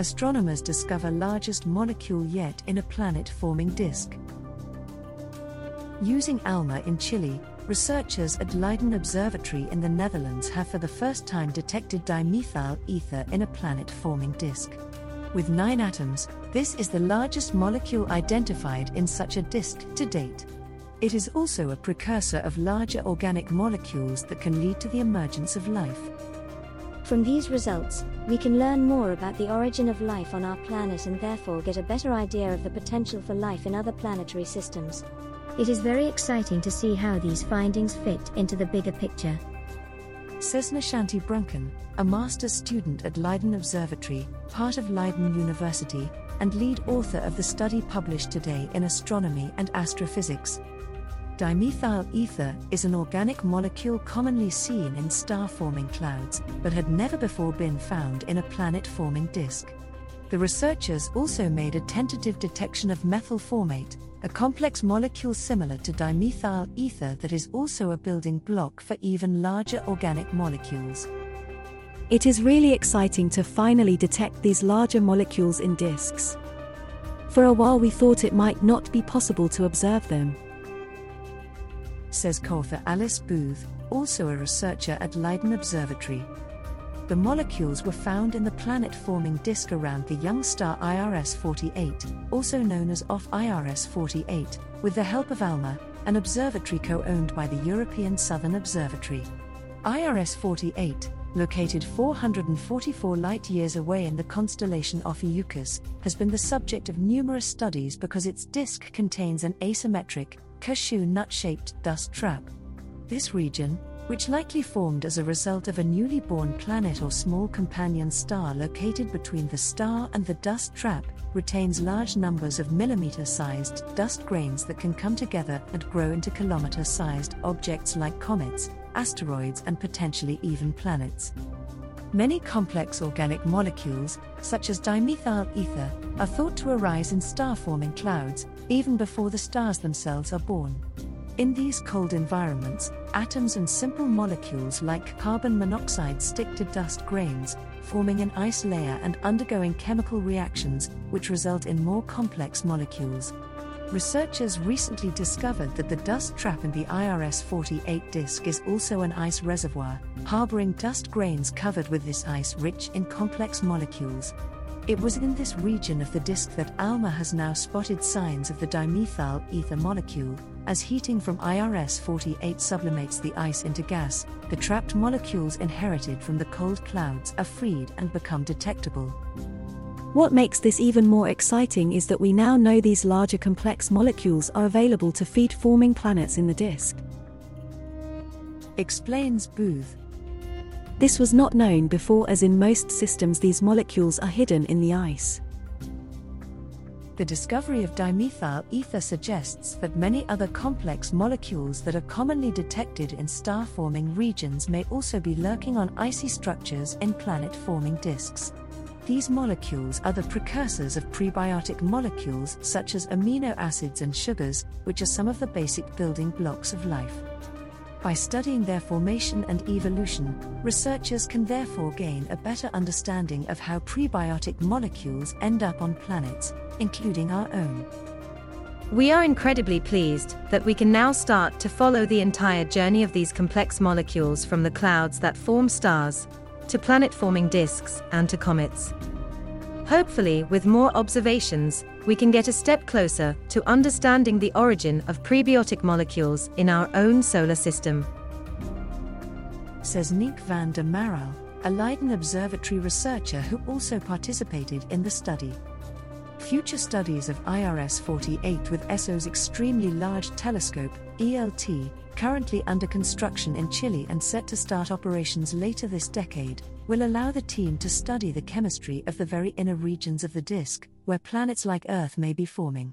astronomers discover largest molecule yet in a planet forming disk. Using ALMA in Chile, researchers at Leiden Observatory in the Netherlands have for the first time detected dimethyl ether in a planet forming disk. With nine atoms, this is the largest molecule identified in such a disk to date. It is also a precursor of larger organic molecules that can lead to the emergence of life. From these results, we can learn more about the origin of life on our planet and therefore get a better idea of the potential for life in other planetary systems. It is very exciting to see how these findings fit into the bigger picture. Says Nashanty Brunken, a master's student at Leiden Observatory, part of Leiden University, and lead author of the study published today in Astronomy and Astrophysics. Dimethyl ether is an organic molecule commonly seen in star forming clouds, but had never before been found in a planet forming disk. The researchers also made a tentative detection of methyl formate, a complex molecule similar to dimethyl ether that is also a building block for even larger organic molecules. It is really exciting to finally detect these larger molecules in disks. For a while, we thought it might not be possible to observe them. Says co author Alice Booth, also a researcher at Leiden Observatory. The molecules were found in the planet forming disk around the young star IRS 48, also known as Oph IRS 48, with the help of ALMA, an observatory co owned by the European Southern Observatory. IRS 48, located 444 light years away in the constellation Ophiuchus, has been the subject of numerous studies because its disk contains an asymmetric, cashew nut shaped dust trap. This region, which likely formed as a result of a newly born planet or small companion star located between the star and the dust trap, retains large numbers of millimeter sized dust grains that can come together and grow into kilometer sized objects like comets, asteroids, and potentially even planets. Many complex organic molecules, such as dimethyl ether, are thought to arise in star forming clouds, even before the stars themselves are born. In these cold environments, atoms and simple molecules like carbon monoxide stick to dust grains, forming an ice layer and undergoing chemical reactions, which result in more complex molecules. Researchers recently discovered that the dust trap in the IRS 48 disk is also an ice reservoir, harboring dust grains covered with this ice rich in complex molecules. It was in this region of the disk that ALMA has now spotted signs of the dimethyl ether molecule, as heating from IRS 48 sublimates the ice into gas, the trapped molecules inherited from the cold clouds are freed and become detectable. What makes this even more exciting is that we now know these larger complex molecules are available to feed forming planets in the disk. Explains Booth. This was not known before, as in most systems, these molecules are hidden in the ice. The discovery of dimethyl ether suggests that many other complex molecules that are commonly detected in star forming regions may also be lurking on icy structures in planet forming disks. These molecules are the precursors of prebiotic molecules such as amino acids and sugars, which are some of the basic building blocks of life. By studying their formation and evolution, researchers can therefore gain a better understanding of how prebiotic molecules end up on planets, including our own. We are incredibly pleased that we can now start to follow the entire journey of these complex molecules from the clouds that form stars, to planet forming disks, and to comets. Hopefully, with more observations, we can get a step closer to understanding the origin of prebiotic molecules in our own solar system. Says Nienke van der Marel, a Leiden Observatory researcher who also participated in the study. Future studies of IRS 48 with ESO's Extremely Large Telescope, ELT, currently under construction in Chile and set to start operations later this decade, will allow the team to study the chemistry of the very inner regions of the disk, where planets like Earth may be forming.